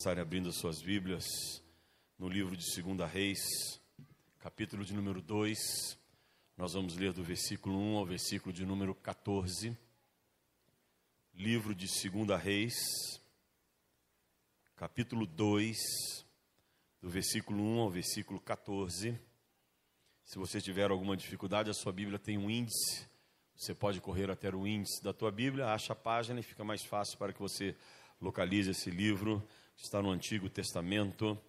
estarem abrindo as suas Bíblias no livro de 2 Reis, capítulo de número 2. Nós vamos ler do versículo 1 ao versículo de número 14. Livro de 2 Reis, capítulo 2, do versículo 1 ao versículo 14. Se você tiver alguma dificuldade, a sua Bíblia tem um índice. Você pode correr até o índice da tua Bíblia, acha a página e fica mais fácil para que você localize esse livro está no Antigo Testamento,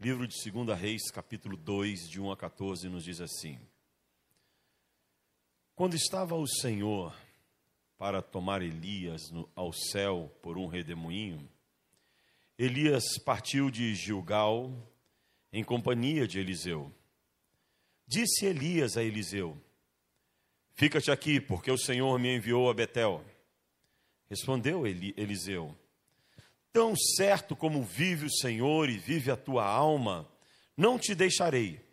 livro de 2 Reis, capítulo 2, de 1 a 14, nos diz assim: Quando estava o Senhor para tomar Elias no, ao céu por um redemoinho, Elias partiu de Gilgal em companhia de Eliseu. Disse Elias a Eliseu: Fica-te aqui, porque o Senhor me enviou a Betel. Respondeu Eliseu: Tão certo como vive o Senhor e vive a tua alma, não te deixarei.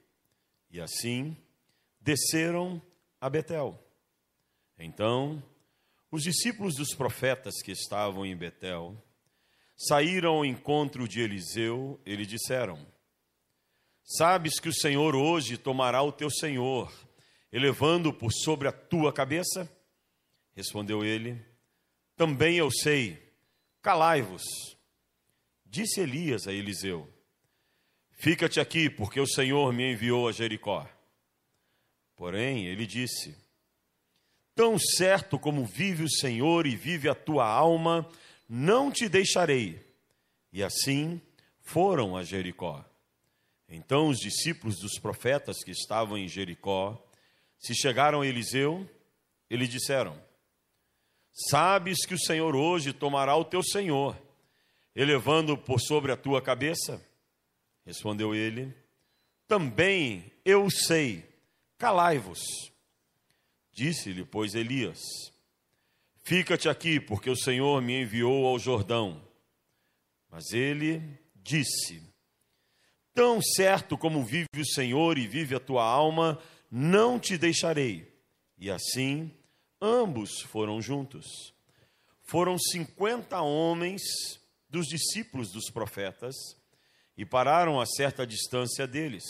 E assim desceram a Betel. Então, os discípulos dos profetas que estavam em Betel saíram ao encontro de Eliseu e lhe disseram: Sabes que o Senhor hoje tomará o teu senhor, elevando-o por sobre a tua cabeça? Respondeu ele: Também eu sei Calai-vos. Disse Elias a Eliseu: Fica-te aqui, porque o Senhor me enviou a Jericó. Porém, ele disse: Tão certo como vive o Senhor e vive a tua alma, não te deixarei. E assim foram a Jericó. Então os discípulos dos profetas que estavam em Jericó se chegaram a Eliseu e lhe disseram: Sabes que o Senhor hoje tomará o teu senhor, elevando por sobre a tua cabeça? Respondeu ele: Também eu sei, calai-vos. Disse-lhe, pois, Elias: Fica-te aqui, porque o Senhor me enviou ao Jordão. Mas ele disse: Tão certo como vive o Senhor e vive a tua alma, não te deixarei. E assim ambos foram juntos. Foram cinquenta homens dos discípulos dos profetas e pararam a certa distância deles.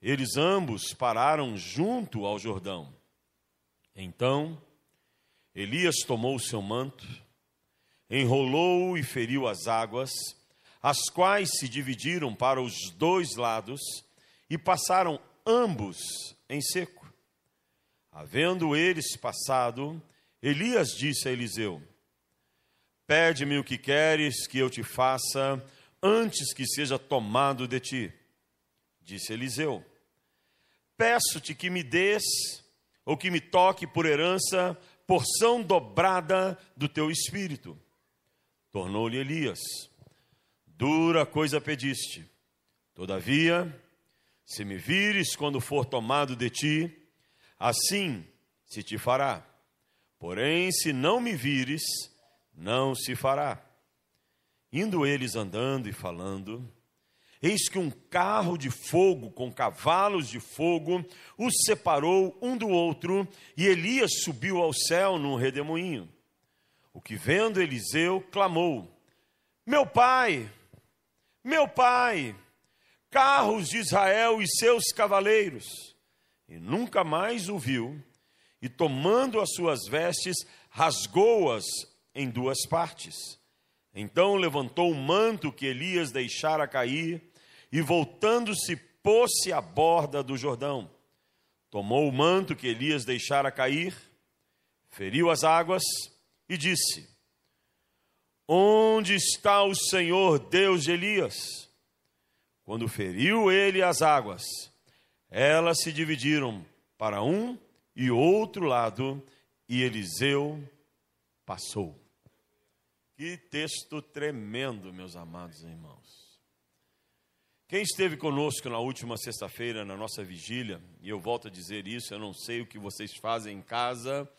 Eles ambos pararam junto ao Jordão. Então, Elias tomou o seu manto, enrolou e feriu as águas, as quais se dividiram para os dois lados e passaram ambos em seco. Havendo eles passado, Elias disse a Eliseu: Pede-me o que queres que eu te faça antes que seja tomado de ti. Disse Eliseu: Peço-te que me des, ou que me toque por herança, porção dobrada do teu espírito. Tornou-lhe Elias: Dura coisa pediste. Todavia, se me vires quando for tomado de ti, assim se te fará. Porém, se não me vires, não se fará. Indo eles andando e falando, eis que um carro de fogo com cavalos de fogo os separou um do outro, e Elias subiu ao céu num redemoinho. O que vendo Eliseu clamou: Meu pai, meu pai, carros de Israel e seus cavaleiros e nunca mais o viu, e tomando as suas vestes, rasgou-as em duas partes. Então levantou o manto que Elias deixara cair, e voltando-se, pôs-se à borda do Jordão. Tomou o manto que Elias deixara cair, feriu as águas e disse: Onde está o Senhor Deus de Elias? Quando feriu ele as águas, elas se dividiram para um e outro lado, e Eliseu passou. Que texto tremendo, meus amados irmãos. Quem esteve conosco na última sexta-feira, na nossa vigília, e eu volto a dizer isso, eu não sei o que vocês fazem em casa,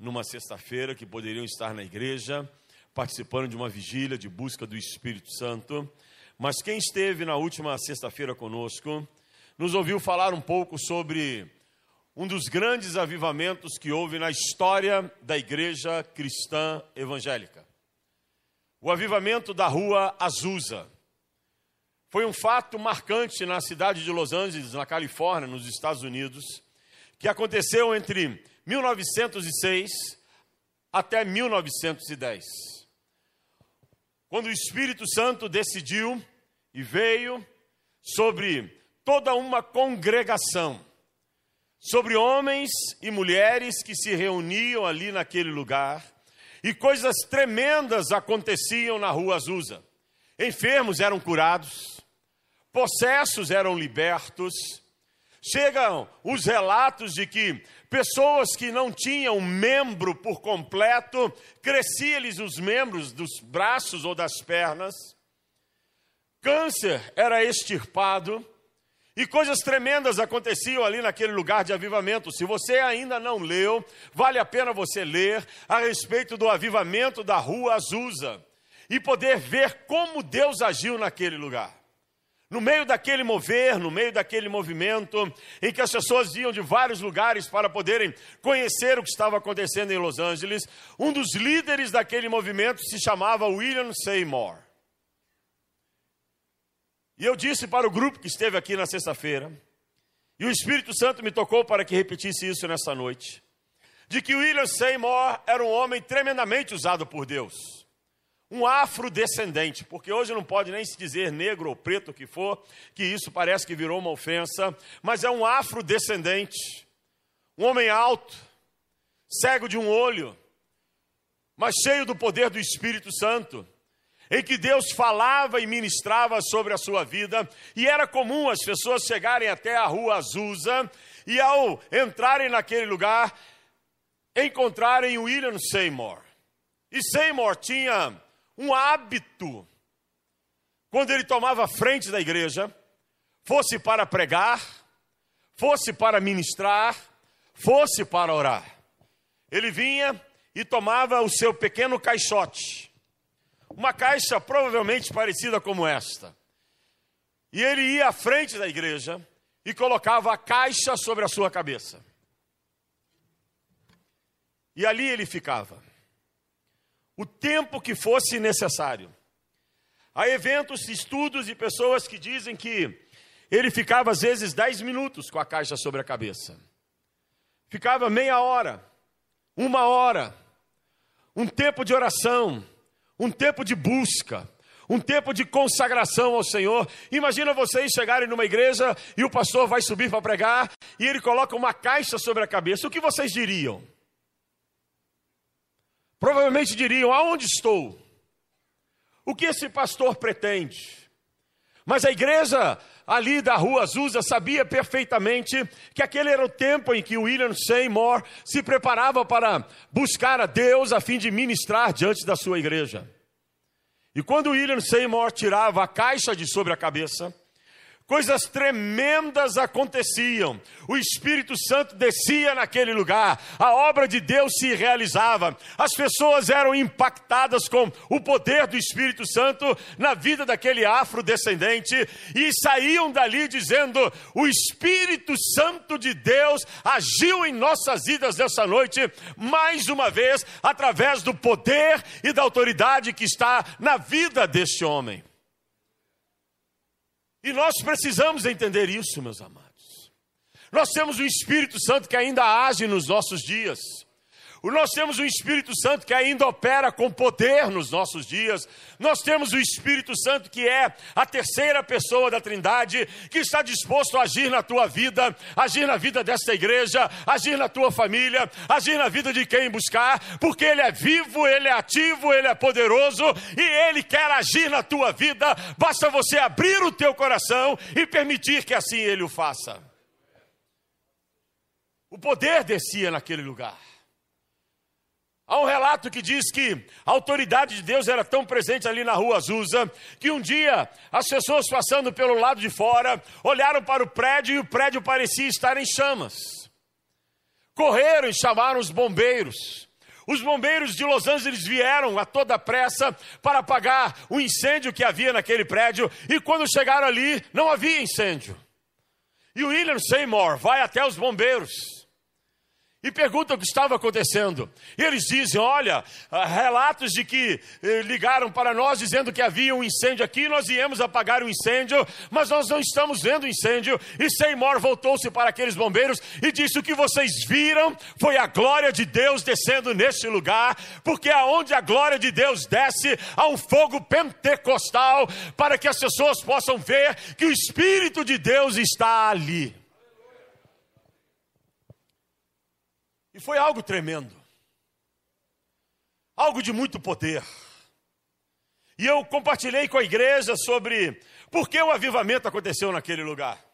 numa sexta-feira, que poderiam estar na igreja, participando de uma vigília de busca do Espírito Santo, mas quem esteve na última sexta-feira conosco, nos ouviu falar um pouco sobre um dos grandes avivamentos que houve na história da igreja cristã evangélica. o avivamento da rua Azusa. Foi um fato marcante na cidade de Los Angeles, na Califórnia, nos Estados Unidos, que aconteceu entre 1906 até 1910. Quando o Espírito Santo decidiu e veio sobre toda uma congregação, sobre homens e mulheres que se reuniam ali naquele lugar, e coisas tremendas aconteciam na rua Azusa. Enfermos eram curados, possessos eram libertos. Chegam os relatos de que pessoas que não tinham membro por completo, crescia-lhes os membros dos braços ou das pernas. Câncer era extirpado e coisas tremendas aconteciam ali naquele lugar de avivamento. Se você ainda não leu, vale a pena você ler a respeito do avivamento da rua Azusa e poder ver como Deus agiu naquele lugar. No meio daquele mover, no meio daquele movimento, em que as pessoas iam de vários lugares para poderem conhecer o que estava acontecendo em Los Angeles, um dos líderes daquele movimento se chamava William Seymour. E eu disse para o grupo que esteve aqui na sexta-feira, e o Espírito Santo me tocou para que repetisse isso nessa noite, de que William Seymour era um homem tremendamente usado por Deus. Um afrodescendente, porque hoje não pode nem se dizer negro ou preto o que for, que isso parece que virou uma ofensa, mas é um afrodescendente, um homem alto, cego de um olho, mas cheio do poder do Espírito Santo em que Deus falava e ministrava sobre a sua vida, e era comum as pessoas chegarem até a rua Azusa e ao entrarem naquele lugar, encontrarem William Seymour. E Seymour tinha um hábito, quando ele tomava frente da igreja, fosse para pregar, fosse para ministrar, fosse para orar. Ele vinha e tomava o seu pequeno caixote, uma caixa provavelmente parecida como esta. E ele ia à frente da igreja e colocava a caixa sobre a sua cabeça. E ali ele ficava. O tempo que fosse necessário. Há eventos, estudos e pessoas que dizem que ele ficava às vezes 10 minutos com a caixa sobre a cabeça. Ficava meia hora, uma hora, um tempo de oração, um tempo de busca, um tempo de consagração ao Senhor. Imagina vocês chegarem numa igreja e o pastor vai subir para pregar e ele coloca uma caixa sobre a cabeça. O que vocês diriam? Provavelmente diriam: Aonde estou? O que esse pastor pretende? Mas a igreja ali da rua Azusa sabia perfeitamente que aquele era o tempo em que William Seymour se preparava para buscar a Deus a fim de ministrar diante da sua igreja. E quando William Seymour tirava a caixa de sobre a cabeça, coisas tremendas aconteciam. O Espírito Santo descia naquele lugar, a obra de Deus se realizava, as pessoas eram impactadas com o poder do Espírito Santo na vida daquele afrodescendente e saíam dali dizendo: O Espírito Santo de Deus agiu em nossas vidas nessa noite, mais uma vez, através do poder e da autoridade que está na vida deste homem. E nós precisamos entender isso, meus amados. Nós temos o Espírito Santo que ainda age nos nossos dias. Nós temos o Espírito Santo que ainda opera com poder nos nossos dias. Nós temos o Espírito Santo que é a terceira pessoa da Trindade, que está disposto a agir na tua vida, agir na vida desta igreja, agir na tua família, agir na vida de quem buscar, porque Ele é vivo, Ele é ativo, Ele é poderoso e Ele quer agir na tua vida. Basta você abrir o teu coração e permitir que assim Ele o faça. O poder descia naquele lugar. Há um relato que diz que a autoridade de Deus era tão presente ali na rua Azusa que um dia as pessoas passando pelo lado de fora olharam para o prédio e o prédio parecia estar em chamas. Correram e chamaram os bombeiros. Os bombeiros de Los Angeles vieram a toda pressa para apagar o incêndio que havia naquele prédio e quando chegaram ali não havia incêndio. E o William Seymour vai até os bombeiros e perguntam o que estava acontecendo. E eles dizem: Olha, ah, relatos de que eh, ligaram para nós dizendo que havia um incêndio aqui, nós viemos apagar o incêndio, mas nós não estamos vendo o incêndio. E Seymour voltou-se para aqueles bombeiros e disse: O que vocês viram foi a glória de Deus descendo neste lugar, porque aonde a glória de Deus desce, há um fogo pentecostal para que as pessoas possam ver que o Espírito de Deus está ali. E foi algo tremendo. Algo de muito poder. E eu compartilhei com a igreja sobre por que o avivamento aconteceu naquele lugar.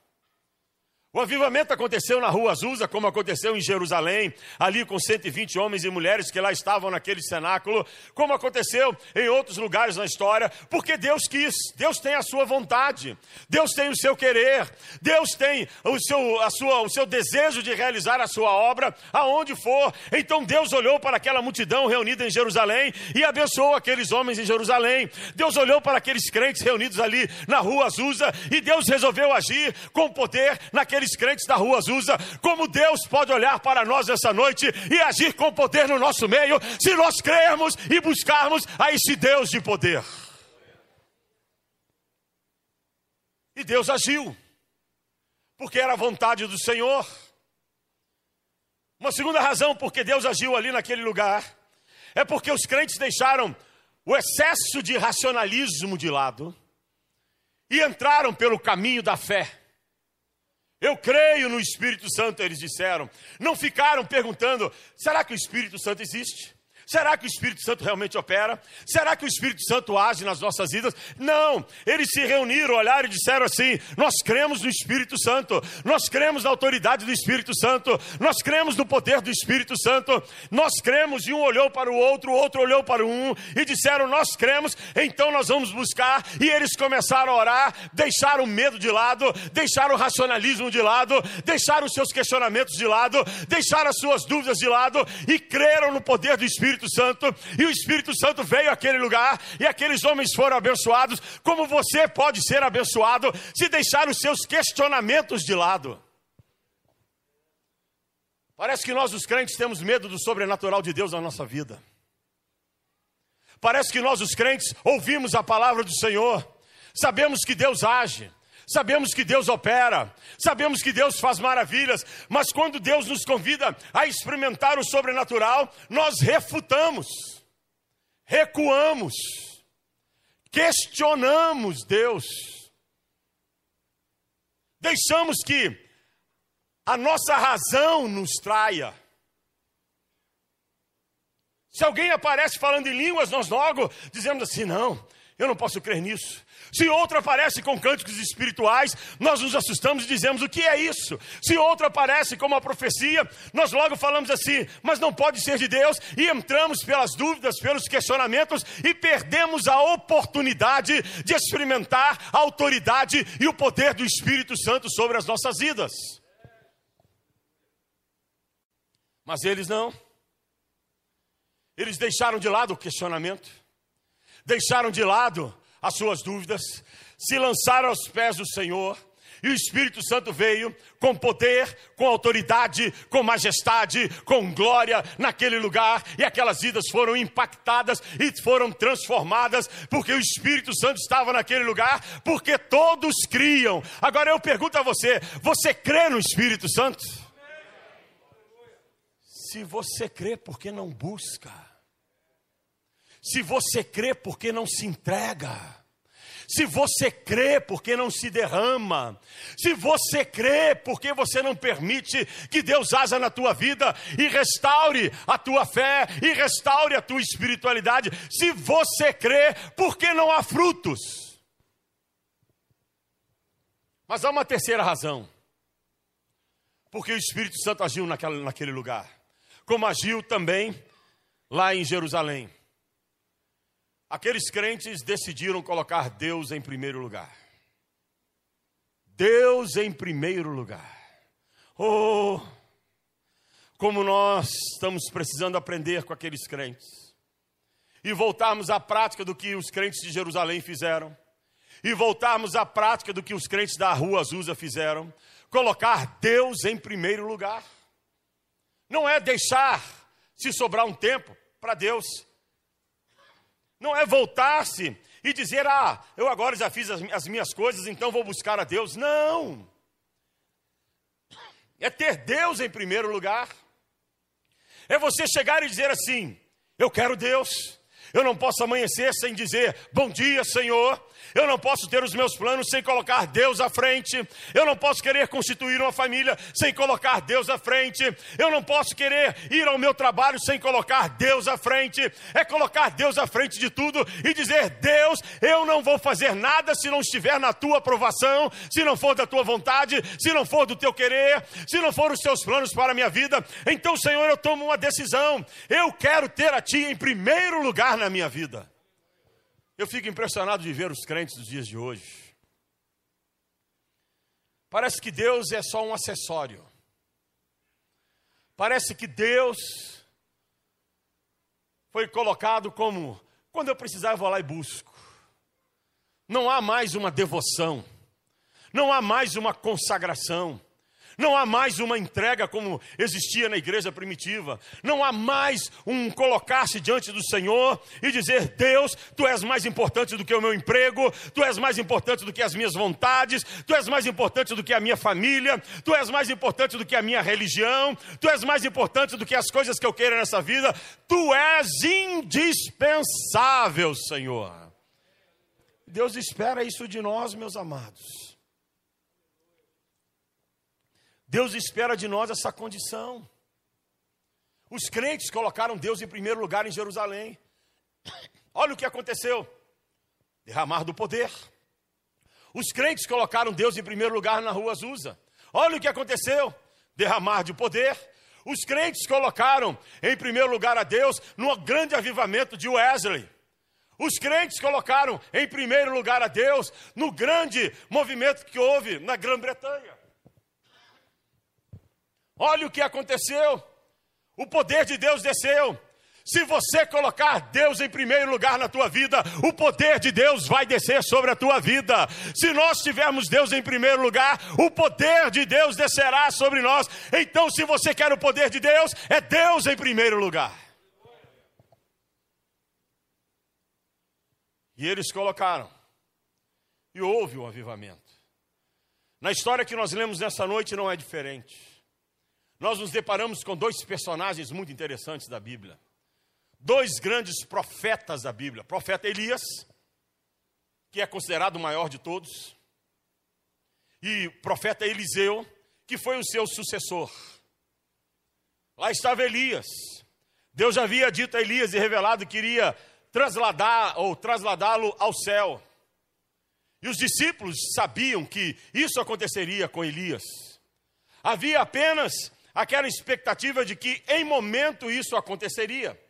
O avivamento aconteceu na rua Azusa, como aconteceu em Jerusalém, ali com 120 homens e mulheres que lá estavam naquele cenáculo, como aconteceu em outros lugares na história, porque Deus quis, Deus tem a sua vontade, Deus tem o seu querer, Deus tem o seu, a sua, o seu desejo de realizar a sua obra aonde for. Então Deus olhou para aquela multidão reunida em Jerusalém e abençoou aqueles homens em Jerusalém. Deus olhou para aqueles crentes reunidos ali na rua Azusa e Deus resolveu agir com poder naquele aqueles crentes da rua Azusa, como Deus pode olhar para nós essa noite e agir com poder no nosso meio, se nós crermos e buscarmos a esse Deus de poder. E Deus agiu, porque era a vontade do Senhor. Uma segunda razão porque Deus agiu ali naquele lugar é porque os crentes deixaram o excesso de racionalismo de lado e entraram pelo caminho da fé. Eu creio no Espírito Santo, eles disseram. Não ficaram perguntando: será que o Espírito Santo existe? Será que o Espírito Santo realmente opera? Será que o Espírito Santo age nas nossas vidas? Não. Eles se reuniram, olharam e disseram assim: Nós cremos no Espírito Santo, nós cremos na autoridade do Espírito Santo, nós cremos no poder do Espírito Santo, nós cremos. E um olhou para o outro, o outro olhou para um e disseram: Nós cremos, então nós vamos buscar. E eles começaram a orar, deixaram o medo de lado, deixaram o racionalismo de lado, deixaram os seus questionamentos de lado, deixaram as suas dúvidas de lado e creram no poder do Espírito Espírito Santo, e o Espírito Santo veio àquele lugar, e aqueles homens foram abençoados, como você pode ser abençoado se deixar os seus questionamentos de lado. Parece que nós, os crentes, temos medo do sobrenatural de Deus na nossa vida. Parece que nós, os crentes, ouvimos a palavra do Senhor, sabemos que Deus age, Sabemos que Deus opera, sabemos que Deus faz maravilhas, mas quando Deus nos convida a experimentar o sobrenatural, nós refutamos, recuamos, questionamos Deus, deixamos que a nossa razão nos traia. Se alguém aparece falando em línguas, nós logo dizemos assim: não, eu não posso crer nisso. Se outro aparece com cânticos espirituais, nós nos assustamos e dizemos: o que é isso? Se outro aparece com uma profecia, nós logo falamos assim: mas não pode ser de Deus, e entramos pelas dúvidas, pelos questionamentos e perdemos a oportunidade de experimentar a autoridade e o poder do Espírito Santo sobre as nossas vidas. Mas eles não. Eles deixaram de lado o questionamento, deixaram de lado as suas dúvidas, se lançaram aos pés do Senhor, e o Espírito Santo veio com poder, com autoridade, com majestade, com glória naquele lugar, e aquelas vidas foram impactadas e foram transformadas, porque o Espírito Santo estava naquele lugar, porque todos criam. Agora eu pergunto a você: você crê no Espírito Santo? Se você crê, por que não busca? Se você crê, por que não se entrega? Se você crê, por que não se derrama? Se você crê, por que você não permite que Deus haja na tua vida e restaure a tua fé e restaure a tua espiritualidade? Se você crê, por que não há frutos? Mas há uma terceira razão. Porque o Espírito Santo agiu naquela, naquele lugar, como agiu também lá em Jerusalém. Aqueles crentes decidiram colocar Deus em primeiro lugar. Deus em primeiro lugar. Oh, como nós estamos precisando aprender com aqueles crentes. E voltarmos à prática do que os crentes de Jerusalém fizeram. E voltarmos à prática do que os crentes da rua Azusa fizeram. Colocar Deus em primeiro lugar. não é deixar se sobrar um tempo para Deus, não é voltar-se e dizer, ah, eu agora já fiz as, as minhas coisas, então vou buscar a Deus. Não! É ter Deus em primeiro lugar. É você chegar e dizer assim: Eu quero Deus. Eu não posso amanhecer sem dizer bom dia, Senhor. Eu não posso ter os meus planos sem colocar Deus à frente. Eu não posso querer constituir uma família sem colocar Deus à frente. Eu não posso querer ir ao meu trabalho sem colocar Deus à frente. É colocar Deus à frente de tudo e dizer: Deus, eu não vou fazer nada se não estiver na tua aprovação, se não for da tua vontade, se não for do teu querer, se não for os teus planos para a minha vida. Então, Senhor, eu tomo uma decisão. Eu quero ter a Ti em primeiro lugar na minha vida. Eu fico impressionado de ver os crentes dos dias de hoje. Parece que Deus é só um acessório. Parece que Deus foi colocado como quando eu precisar eu vou lá e busco. Não há mais uma devoção, não há mais uma consagração, não há mais uma entrega como existia na igreja primitiva. Não há mais um colocar-se diante do Senhor e dizer: Deus, tu és mais importante do que o meu emprego, tu és mais importante do que as minhas vontades, tu és mais importante do que a minha família, tu és mais importante do que a minha religião, tu és mais importante do que as coisas que eu queira nessa vida. Tu és indispensável, Senhor. Deus espera isso de nós, meus amados. Deus espera de nós essa condição. Os crentes colocaram Deus em primeiro lugar em Jerusalém. Olha o que aconteceu: derramar do poder. Os crentes colocaram Deus em primeiro lugar na rua Azusa. Olha o que aconteceu: derramar de poder. Os crentes colocaram em primeiro lugar a Deus no grande avivamento de Wesley. Os crentes colocaram em primeiro lugar a Deus no grande movimento que houve na Grã-Bretanha. Olha o que aconteceu. O poder de Deus desceu. Se você colocar Deus em primeiro lugar na tua vida, o poder de Deus vai descer sobre a tua vida. Se nós tivermos Deus em primeiro lugar, o poder de Deus descerá sobre nós. Então, se você quer o poder de Deus, é Deus em primeiro lugar. E eles colocaram. E houve um avivamento. Na história que nós lemos nessa noite não é diferente nós nos deparamos com dois personagens muito interessantes da Bíblia. Dois grandes profetas da Bíblia. Profeta Elias, que é considerado o maior de todos, e profeta Eliseu, que foi o seu sucessor. Lá estava Elias. Deus havia dito a Elias e revelado que iria trasladar ou trasladá-lo ao céu. E os discípulos sabiam que isso aconteceria com Elias. Havia apenas aquela expectativa de que em momento isso aconteceria.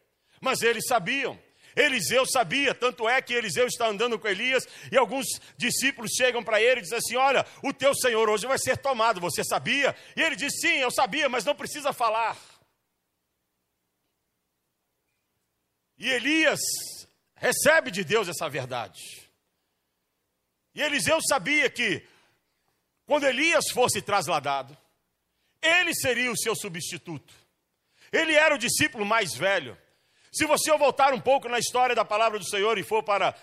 Mas eles sabiam. Eliseu sabia, tanto é que Eliseu está andando com Elias e alguns discípulos chegam para ele e dizem assim: Olha, o teu senhor hoje vai ser tomado, você sabia? E ele diz: Sim, eu sabia, mas não precisa falar. E Elias recebe de Deus essa verdade. E Eliseu sabia que quando Elias fosse trasladado, ele seria o seu substituto. Ele era o discípulo mais velho. Se você voltar um pouco na história da palavra do Senhor e for para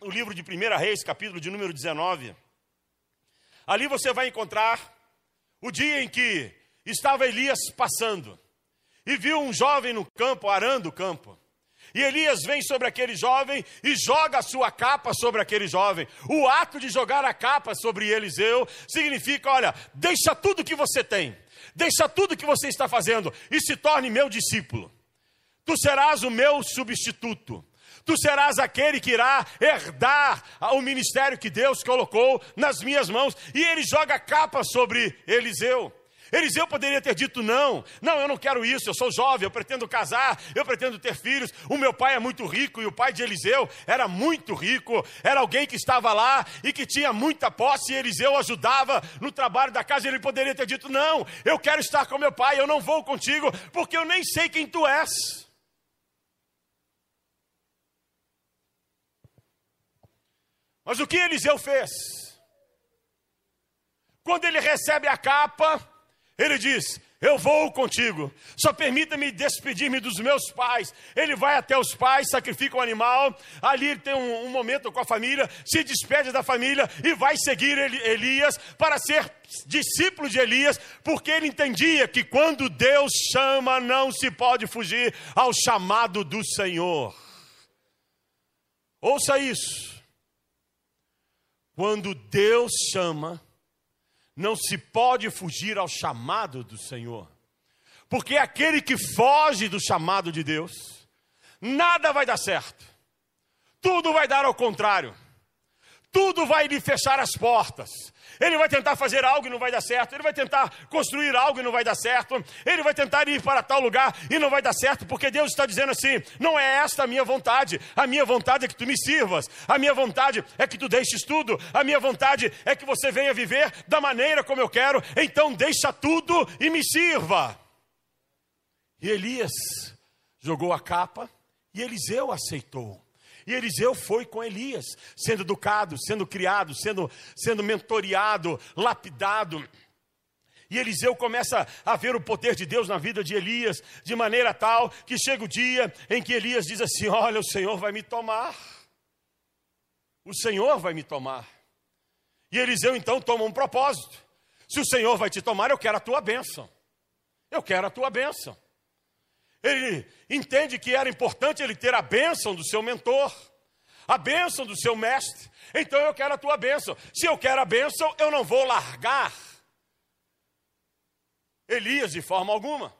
o livro de 1 Reis, capítulo de número 19, ali você vai encontrar o dia em que estava Elias passando e viu um jovem no campo, arando o campo. E Elias vem sobre aquele jovem e joga a sua capa sobre aquele jovem. O ato de jogar a capa sobre Eliseu significa: olha, deixa tudo que você tem, deixa tudo que você está fazendo e se torne meu discípulo. Tu serás o meu substituto. Tu serás aquele que irá herdar o ministério que Deus colocou nas minhas mãos. E ele joga a capa sobre Eliseu. Eliseu poderia ter dito: não, não, eu não quero isso, eu sou jovem, eu pretendo casar, eu pretendo ter filhos. O meu pai é muito rico e o pai de Eliseu era muito rico, era alguém que estava lá e que tinha muita posse, e Eliseu ajudava no trabalho da casa. Ele poderia ter dito: não, eu quero estar com meu pai, eu não vou contigo, porque eu nem sei quem tu és. Mas o que Eliseu fez? Quando ele recebe a capa, ele diz: eu vou contigo. Só permita-me despedir-me dos meus pais. Ele vai até os pais, sacrifica um animal. Ali tem um, um, momento com a família, se despede da família e vai seguir Elias para ser discípulo de Elias, porque ele entendia que quando Deus chama, não se pode fugir ao chamado do Senhor. Ouça isso. Quando Deus chama, não se pode fugir ao chamado do Senhor. Porque aquele que foge do chamado de Deus, nada vai dar certo. Tudo vai dar ao contrário. Tudo vai lhe fechar as portas. Ele vai tentar fazer algo e não vai dar certo. Ele vai tentar construir algo e não vai dar certo. Ele vai tentar ir para tal lugar e não vai dar certo, porque Deus está dizendo assim: não é esta a minha vontade. A minha vontade é que tu me sirvas. A minha vontade é que tu deixes tudo. A minha vontade é que você venha viver da maneira como eu quero. Então deixa tudo e me sirva. E Elias jogou a capa e Eliseu aceitou. E Eliseu foi com Elias, sendo educado, sendo criado, sendo, sendo mentoreado, lapidado. E Eliseu começa a ver o poder de Deus na vida de Elias, de maneira tal que chega o dia em que Elias diz assim: Olha, o Senhor vai me tomar. O Senhor vai me tomar. E Eliseu então toma um propósito: Se o Senhor vai te tomar, eu quero a tua bênção. Eu quero a tua bênção. Ele entende que era importante ele ter a bênção do seu mentor, a bênção do seu mestre. Então eu quero a tua bênção. Se eu quero a bênção, eu não vou largar Elias de forma alguma.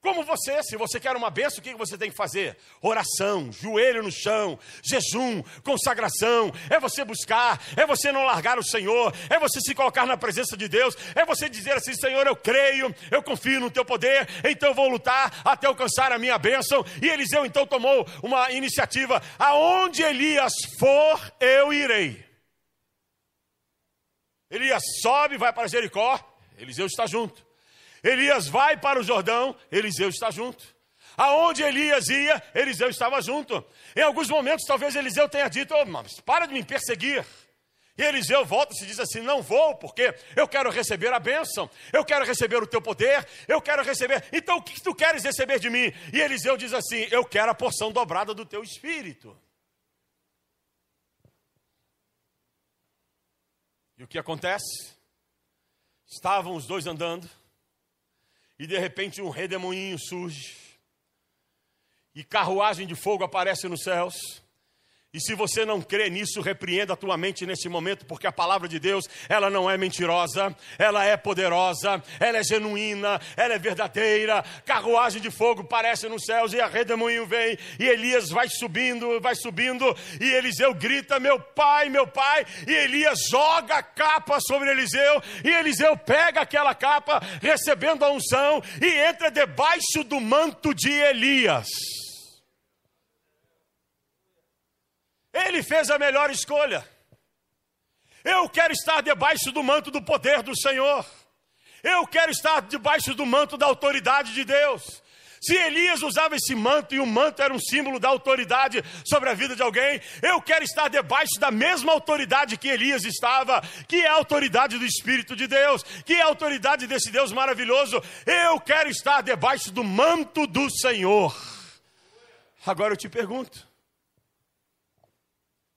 Como você, se você quer uma benção, o que você tem que fazer? Oração, joelho no chão, jejum, consagração, é você buscar, é você não largar o Senhor, é você se colocar na presença de Deus, é você dizer assim: Senhor, eu creio, eu confio no teu poder, então eu vou lutar até alcançar a minha bênção. E Eliseu então tomou uma iniciativa: aonde Elias for, eu irei. Elias sobe, vai para Jericó, Eliseu está junto. Elias vai para o Jordão, Eliseu está junto. Aonde Elias ia, Eliseu estava junto. Em alguns momentos, talvez Eliseu tenha dito: oh, mas para de me perseguir. E Eliseu volta e se diz assim: Não vou, porque eu quero receber a bênção, eu quero receber o teu poder, eu quero receber. Então o que tu queres receber de mim? E Eliseu diz assim: Eu quero a porção dobrada do teu espírito. E o que acontece? Estavam os dois andando, e de repente um redemoinho surge, e carruagem de fogo aparece nos céus, e se você não crê nisso, repreenda a tua mente nesse momento, porque a palavra de Deus, ela não é mentirosa, ela é poderosa, ela é genuína, ela é verdadeira. Carruagem de fogo parece nos céus e a redemoinho vem, e Elias vai subindo, vai subindo, e Eliseu grita: Meu pai, meu pai, e Elias joga a capa sobre Eliseu, e Eliseu pega aquela capa, recebendo a unção, e entra debaixo do manto de Elias. Ele fez a melhor escolha. Eu quero estar debaixo do manto do poder do Senhor. Eu quero estar debaixo do manto da autoridade de Deus. Se Elias usava esse manto e o manto era um símbolo da autoridade sobre a vida de alguém, eu quero estar debaixo da mesma autoridade que Elias estava, que é a autoridade do Espírito de Deus, que é a autoridade desse Deus maravilhoso. Eu quero estar debaixo do manto do Senhor. Agora eu te pergunto: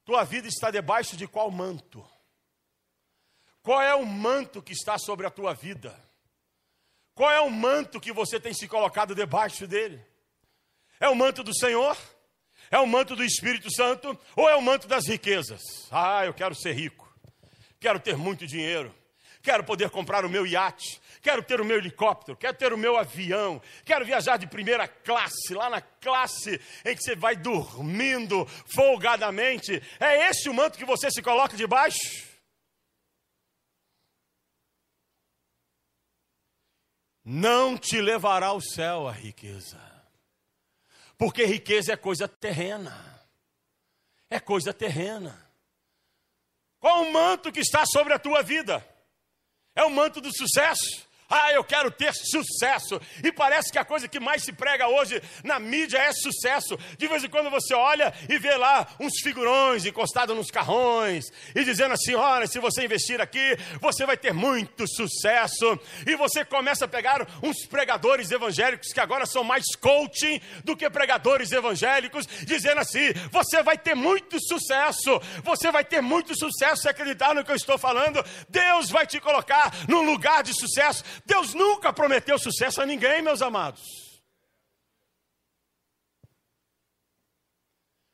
tua vida está debaixo de qual manto? Qual é o manto que está sobre a tua vida? Qual é o manto que você tem se colocado debaixo dele? É o manto do Senhor? É o manto do Espírito Santo? Ou é o manto das riquezas? Ah, eu quero ser rico, quero ter muito dinheiro, quero poder comprar o meu iate, quero ter o meu helicóptero, quero ter o meu avião, quero viajar de primeira classe, lá na classe em que você vai dormindo folgadamente. É esse o manto que você se coloca debaixo? Não te levará ao céu a riqueza, porque riqueza é coisa terrena, é coisa terrena. Qual o manto que está sobre a tua vida? É o manto do sucesso? Ah, eu quero ter sucesso. E parece que a coisa que mais se prega hoje na mídia é sucesso. De vez em quando você olha e vê lá uns figurões encostados nos carrões e dizendo assim: olha, se você investir aqui, você vai ter muito sucesso. E você começa a pegar uns pregadores evangélicos que agora são mais coaching do que pregadores evangélicos, dizendo assim: você vai ter muito sucesso, você vai ter muito sucesso se acreditar no que eu estou falando. Deus vai te colocar num lugar de sucesso. Deus nunca prometeu sucesso a ninguém, meus amados.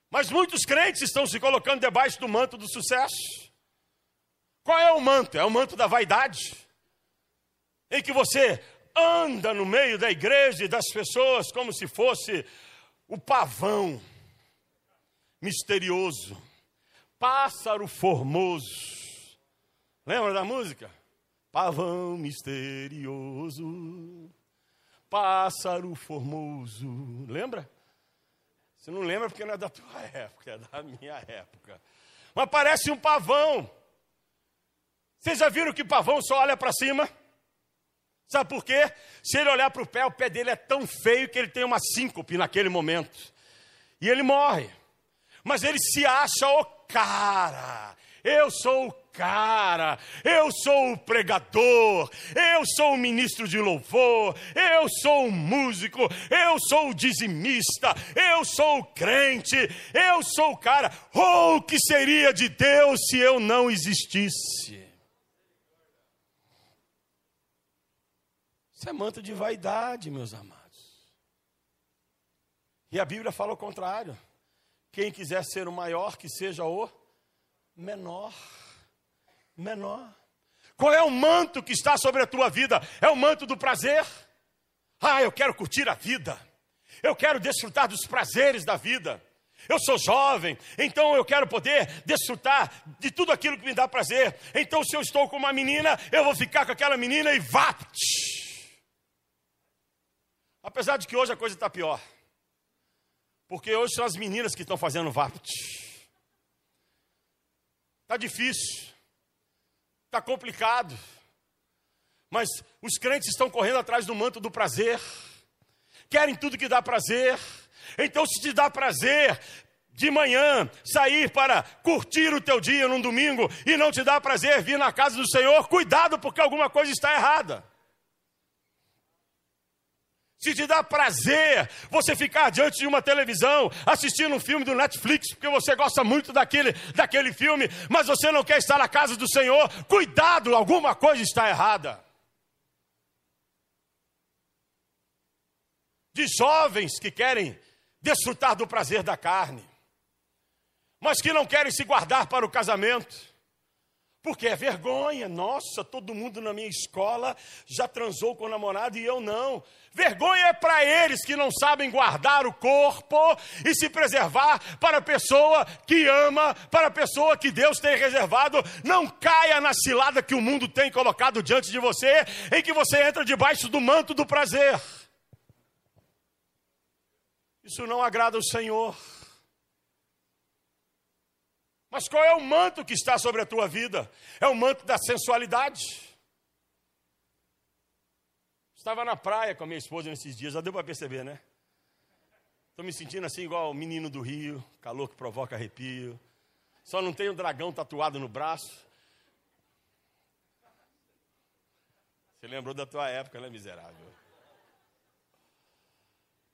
Mas muitos crentes estão se colocando debaixo do manto do sucesso. Qual é o manto? É o manto da vaidade, em que você anda no meio da igreja e das pessoas como se fosse o pavão misterioso, pássaro formoso. Lembra da música? Pavão misterioso, pássaro formoso. Lembra? Você não lembra porque não é da tua época, é da minha época. Mas parece um pavão. Vocês já viram que pavão só olha para cima? Sabe por quê? Se ele olhar para o pé, o pé dele é tão feio que ele tem uma síncope naquele momento. E ele morre. Mas ele se acha o cara. Eu sou o cara, eu sou o pregador, eu sou o ministro de louvor, eu sou o músico, eu sou o dizimista, eu sou o crente, eu sou o cara. Oh, o que seria de Deus se eu não existisse? Isso é manto de vaidade, meus amados. E a Bíblia fala o contrário. Quem quiser ser o maior, que seja o menor. Menor. Qual é o manto que está sobre a tua vida? É o manto do prazer? Ah, eu quero curtir a vida. Eu quero desfrutar dos prazeres da vida. Eu sou jovem, então eu quero poder desfrutar de tudo aquilo que me dá prazer. Então, se eu estou com uma menina, eu vou ficar com aquela menina e vapt. Apesar de que hoje a coisa está pior. Porque hoje são as meninas que estão fazendo vapt. Está difícil, está complicado, mas os crentes estão correndo atrás do manto do prazer, querem tudo que dá prazer. Então, se te dá prazer de manhã sair para curtir o teu dia num domingo e não te dá prazer vir na casa do Senhor, cuidado, porque alguma coisa está errada. Se te dá prazer você ficar diante de uma televisão, assistindo um filme do Netflix, porque você gosta muito daquele, daquele filme, mas você não quer estar na casa do Senhor, cuidado, alguma coisa está errada. De jovens que querem desfrutar do prazer da carne, mas que não querem se guardar para o casamento porque é vergonha. Nossa, todo mundo na minha escola já transou com o namorado e eu não. Vergonha é para eles que não sabem guardar o corpo e se preservar para a pessoa que ama, para a pessoa que Deus tem reservado. Não caia na cilada que o mundo tem colocado diante de você, em que você entra debaixo do manto do prazer. Isso não agrada o Senhor. Mas qual é o manto que está sobre a tua vida? É o manto da sensualidade. Estava na praia com a minha esposa nesses dias, já deu para perceber, né? Estou me sentindo assim igual o menino do rio, calor que provoca arrepio. Só não tenho dragão tatuado no braço. Você lembrou da tua época, né, miserável?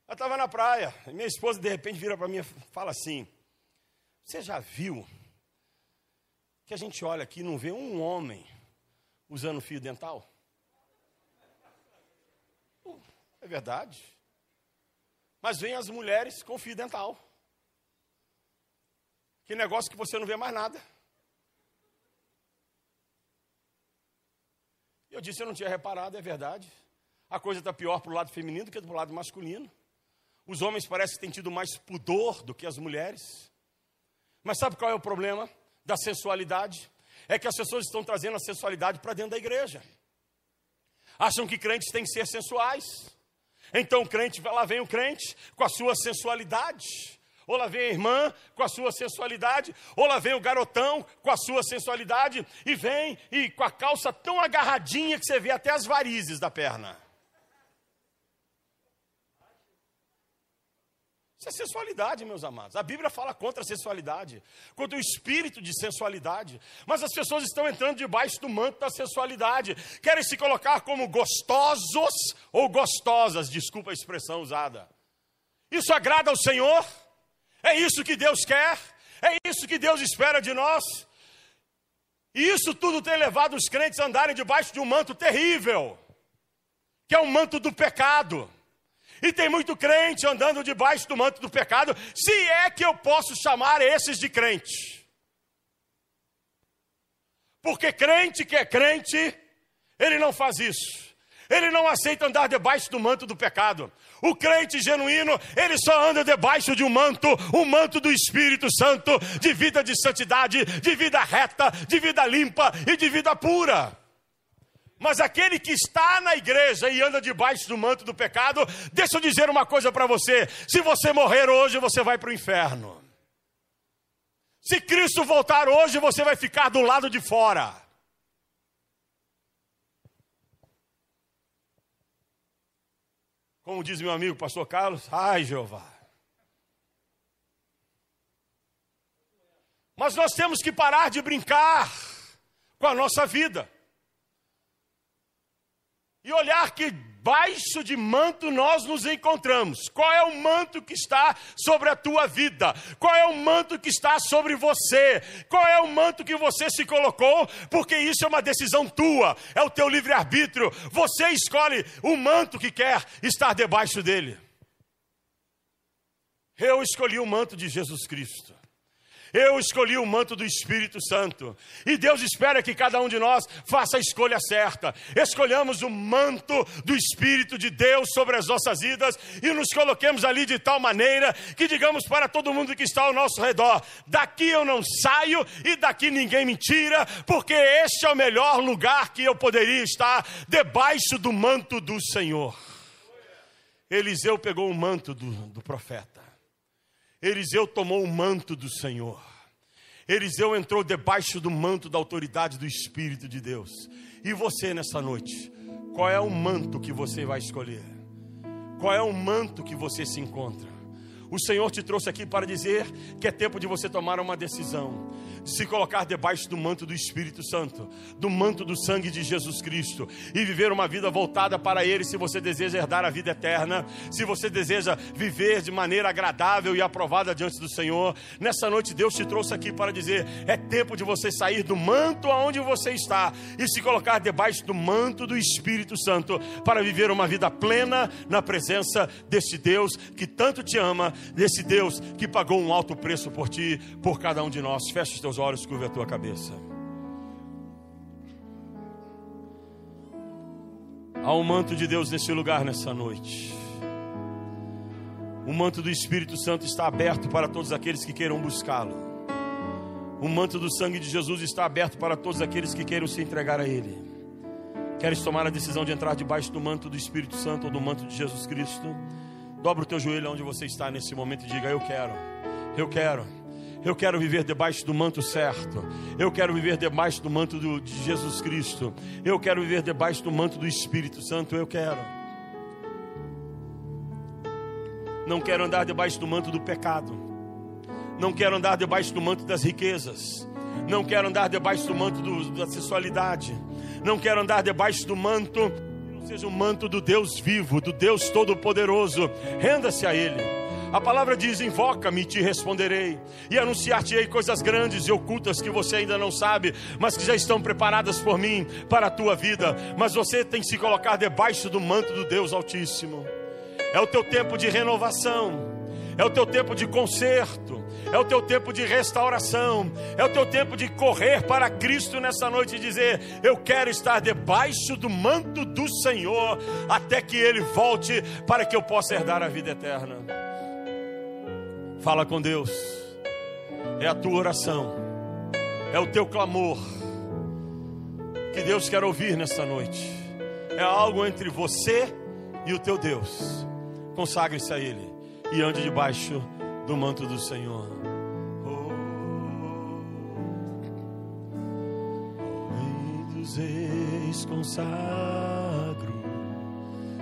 Eu estava na praia, minha esposa de repente vira para mim e fala assim: Você já viu que a gente olha aqui e não vê um homem usando fio dental? É verdade. Mas vem as mulheres com fio dental. Que negócio que você não vê mais nada. Eu disse, eu não tinha reparado, é verdade. A coisa está pior para o lado feminino do que para o lado masculino. Os homens parecem que têm tido mais pudor do que as mulheres. Mas sabe qual é o problema? Da sensualidade é que as pessoas estão trazendo a sensualidade para dentro da igreja. Acham que crentes têm que ser sensuais. Então, crente, lá vem o crente com a sua sensualidade. Ou lá vem a irmã com a sua sensualidade, ou lá vem o garotão com a sua sensualidade, e vem e com a calça tão agarradinha que você vê até as varizes da perna. Isso é sensualidade, meus amados. A Bíblia fala contra a sensualidade, contra o espírito de sensualidade. Mas as pessoas estão entrando debaixo do manto da sensualidade, querem se colocar como gostosos ou gostosas, desculpa a expressão usada. Isso agrada ao Senhor? É isso que Deus quer? É isso que Deus espera de nós? E isso tudo tem levado os crentes a andarem debaixo de um manto terrível, que é o manto do pecado. E tem muito crente andando debaixo do manto do pecado, se é que eu posso chamar esses de crente. Porque crente que é crente, ele não faz isso. Ele não aceita andar debaixo do manto do pecado. O crente genuíno, ele só anda debaixo de um manto, o um manto do Espírito Santo, de vida de santidade, de vida reta, de vida limpa e de vida pura. Mas aquele que está na igreja e anda debaixo do manto do pecado, deixa eu dizer uma coisa para você: se você morrer hoje, você vai para o inferno. Se Cristo voltar hoje, você vai ficar do lado de fora. Como diz meu amigo pastor Carlos, ai Jeová. Mas nós temos que parar de brincar com a nossa vida e olhar que baixo de manto nós nos encontramos. Qual é o manto que está sobre a tua vida? Qual é o manto que está sobre você? Qual é o manto que você se colocou? Porque isso é uma decisão tua, é o teu livre-arbítrio. Você escolhe o manto que quer estar debaixo dele. Eu escolhi o manto de Jesus Cristo. Eu escolhi o manto do Espírito Santo. E Deus espera que cada um de nós faça a escolha certa. Escolhamos o manto do Espírito de Deus sobre as nossas vidas e nos coloquemos ali de tal maneira que digamos para todo mundo que está ao nosso redor: daqui eu não saio e daqui ninguém me tira, porque este é o melhor lugar que eu poderia estar debaixo do manto do Senhor. Eliseu pegou o manto do, do profeta. Eliseu tomou o manto do Senhor. Eliseu entrou debaixo do manto da autoridade do Espírito de Deus. E você nessa noite, qual é o manto que você vai escolher? Qual é o manto que você se encontra? O Senhor te trouxe aqui para dizer que é tempo de você tomar uma decisão de se colocar debaixo do manto do Espírito Santo, do manto do sangue de Jesus Cristo e viver uma vida voltada para Ele. Se você deseja herdar a vida eterna, se você deseja viver de maneira agradável e aprovada diante do Senhor, nessa noite Deus te trouxe aqui para dizer: é tempo de você sair do manto aonde você está e se colocar debaixo do manto do Espírito Santo para viver uma vida plena na presença deste Deus que tanto te ama, desse Deus que pagou um alto preço por ti, por cada um de nós. Feche os teus teus olhos, curva a tua cabeça. Há um manto de Deus nesse lugar nessa noite. O manto do Espírito Santo está aberto para todos aqueles que queiram buscá-lo. O manto do sangue de Jesus está aberto para todos aqueles que queiram se entregar a Ele. Queres tomar a decisão de entrar debaixo do manto do Espírito Santo ou do manto de Jesus Cristo? Dobra o teu joelho onde você está nesse momento e diga: Eu quero, eu quero. Eu quero viver debaixo do manto certo. Eu quero viver debaixo do manto do, de Jesus Cristo. Eu quero viver debaixo do manto do Espírito Santo. Eu quero. Não quero andar debaixo do manto do pecado. Não quero andar debaixo do manto das riquezas. Não quero andar debaixo do manto do, da sensualidade. Não quero andar debaixo do manto seja o manto do Deus vivo, do Deus Todo-Poderoso. Renda-se a Ele. A palavra diz: Invoca-me e te responderei, e anunciar-te-ei coisas grandes e ocultas que você ainda não sabe, mas que já estão preparadas por mim para a tua vida. Mas você tem que se colocar debaixo do manto do Deus Altíssimo. É o teu tempo de renovação, é o teu tempo de conserto, é o teu tempo de restauração, é o teu tempo de correr para Cristo nessa noite e dizer: Eu quero estar debaixo do manto do Senhor até que Ele volte para que eu possa herdar a vida eterna. Fala com Deus. É a tua oração. É o teu clamor. Que Deus quer ouvir nesta noite. É algo entre você e o teu Deus. Consagre-se a Ele e ande debaixo do manto do Senhor. Oh, Reis, consagro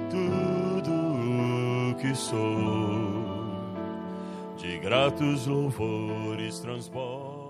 tudo o que sou, de gratos louvores transbordo